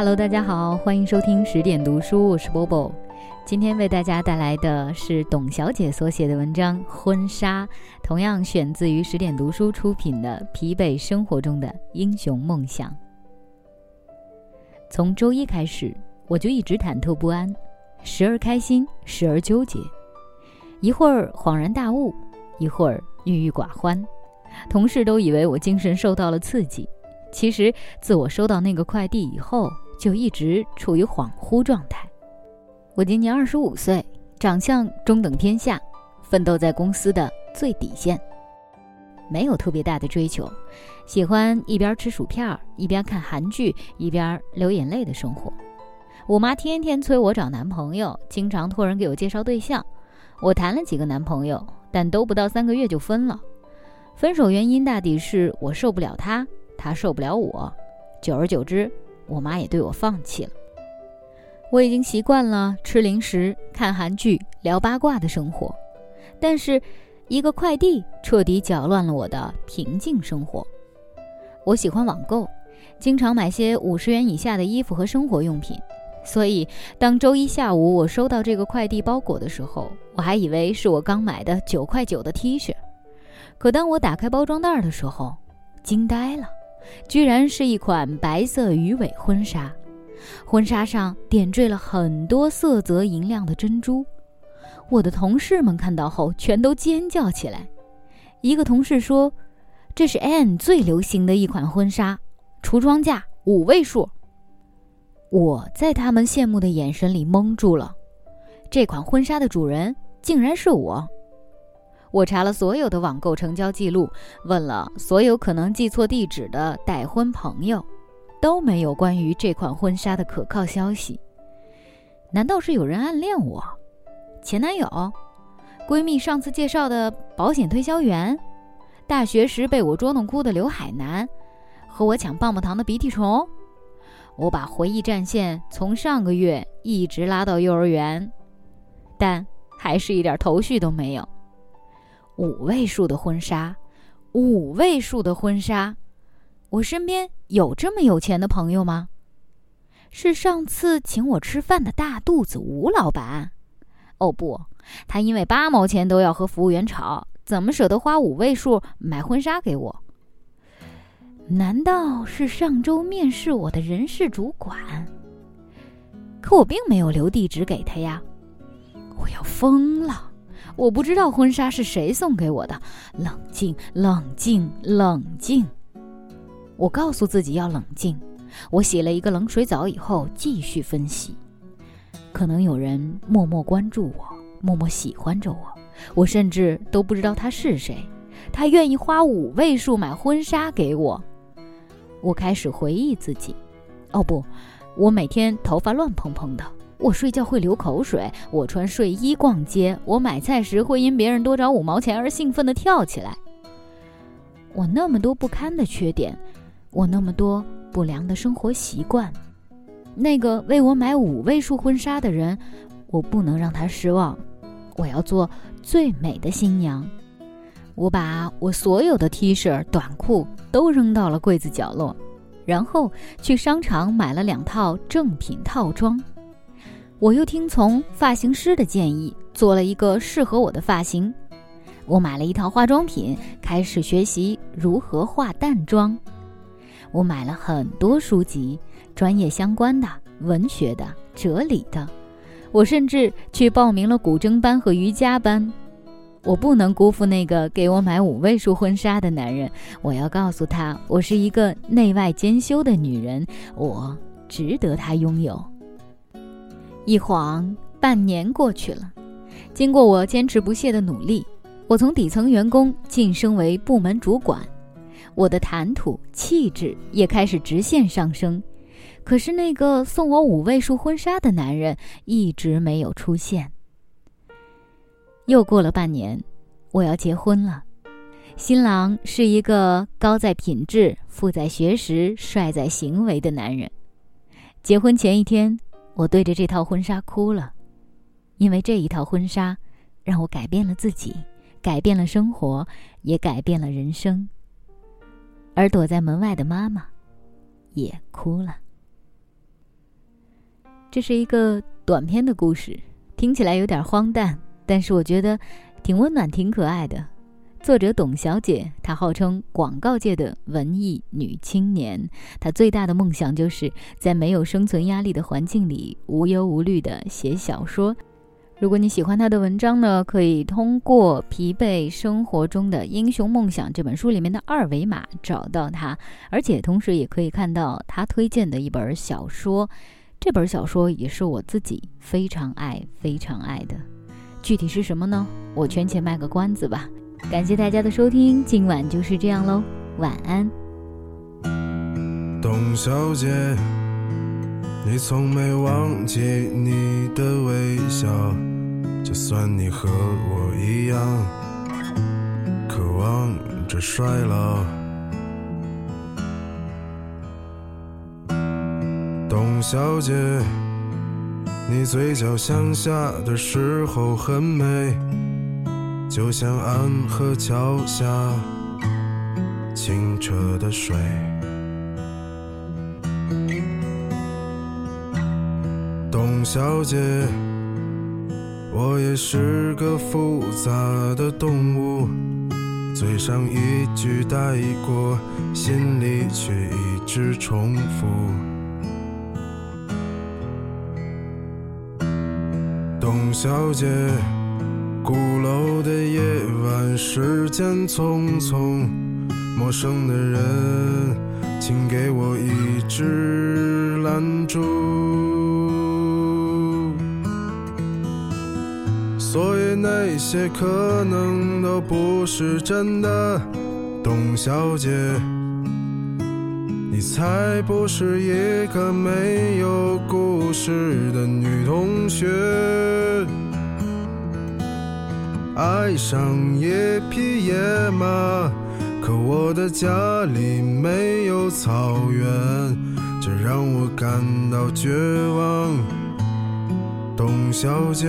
Hello，大家好，欢迎收听十点读书，我是 Bobo。今天为大家带来的是董小姐所写的文章《婚纱》，同样选自于十点读书出品的《疲惫生活中的英雄梦想》。从周一开始，我就一直忐忑不安，时而开心，时而纠结，一会儿恍然大悟，一会儿郁郁寡欢。同事都以为我精神受到了刺激，其实自我收到那个快递以后，就一直处于恍惚状态。我今年二十五岁，长相中等偏下，奋斗在公司的最底线，没有特别大的追求，喜欢一边吃薯片一边看韩剧一边流眼泪的生活。我妈天天催我找男朋友，经常托人给我介绍对象。我谈了几个男朋友，但都不到三个月就分了。分手原因大抵是我受不了他，他受不了我。久而久之，我妈也对我放弃了。我已经习惯了吃零食、看韩剧、聊八卦的生活，但是，一个快递彻底搅乱了我的平静生活。我喜欢网购，经常买些五十元以下的衣服和生活用品，所以当周一下午我收到这个快递包裹的时候，我还以为是我刚买的九块九的 T 恤。可当我打开包装袋的时候，惊呆了，居然是一款白色鱼尾婚纱。婚纱上点缀了很多色泽银亮的珍珠，我的同事们看到后全都尖叫起来。一个同事说：“这是 Anne 最流行的一款婚纱，橱窗价五位数。”我在他们羡慕的眼神里蒙住了。这款婚纱的主人竟然是我。我查了所有的网购成交记录，问了所有可能寄错地址的待婚朋友。都没有关于这款婚纱的可靠消息。难道是有人暗恋我？前男友？闺蜜上次介绍的保险推销员？大学时被我捉弄哭的刘海男？和我抢棒棒糖的鼻涕虫？我把回忆战线从上个月一直拉到幼儿园，但还是一点头绪都没有。五位数的婚纱，五位数的婚纱。我身边有这么有钱的朋友吗？是上次请我吃饭的大肚子吴老板？哦不，他因为八毛钱都要和服务员吵，怎么舍得花五位数买婚纱给我？难道是上周面试我的人事主管？可我并没有留地址给他呀！我要疯了！我不知道婚纱是谁送给我的。冷静，冷静，冷静。我告诉自己要冷静。我洗了一个冷水澡以后，继续分析。可能有人默默关注我，默默喜欢着我，我甚至都不知道他是谁。他愿意花五位数买婚纱给我。我开始回忆自己。哦不，我每天头发乱蓬蓬的，我睡觉会流口水，我穿睡衣逛街，我买菜时会因别人多找五毛钱而兴奋地跳起来。我那么多不堪的缺点。我那么多不良的生活习惯，那个为我买五位数婚纱的人，我不能让他失望。我要做最美的新娘。我把我所有的 T 恤、短裤都扔到了柜子角落，然后去商场买了两套正品套装。我又听从发型师的建议，做了一个适合我的发型。我买了一套化妆品，开始学习如何化淡妆。我买了很多书籍，专业相关的、文学的、哲理的。我甚至去报名了古筝班和瑜伽班。我不能辜负那个给我买五位数婚纱的男人。我要告诉他，我是一个内外兼修的女人，我值得他拥有。一晃半年过去了，经过我坚持不懈的努力，我从底层员工晋升为部门主管。我的谈吐气质也开始直线上升，可是那个送我五位数婚纱的男人一直没有出现。又过了半年，我要结婚了，新郎是一个高在品质、富在学识、帅在行为的男人。结婚前一天，我对着这套婚纱哭了，因为这一套婚纱让我改变了自己，改变了生活，也改变了人生。而躲在门外的妈妈，也哭了。这是一个短篇的故事，听起来有点荒诞，但是我觉得挺温暖、挺可爱的。作者董小姐，她号称广告界的文艺女青年。她最大的梦想就是在没有生存压力的环境里无忧无虑地写小说。如果你喜欢她的文章呢，可以通过《疲惫生活中的英雄梦想》这本书里面的二维码找到她，而且同时也可以看到她推荐的一本小说。这本小说也是我自己非常爱、非常爱的。具体是什么呢？我圈钱卖个关子吧。感谢大家的收听，今晚就是这样喽，晚安。董小姐，你从没忘记你的微笑，就算你和我一样，渴望着衰老。董小姐，你嘴角向下的时候很美。就像安河桥下清澈的水，董小姐，我也是个复杂的动物，嘴上一句带过，心里却一直重复。董小姐。鼓楼的夜晚，时间匆匆，陌生的人，请给我一支蜡烛。所以那些可能都不是真的，董小姐，你才不是一个没有故事的女同学。爱上一匹野马，可我的家里没有草原，这让我感到绝望，董小姐。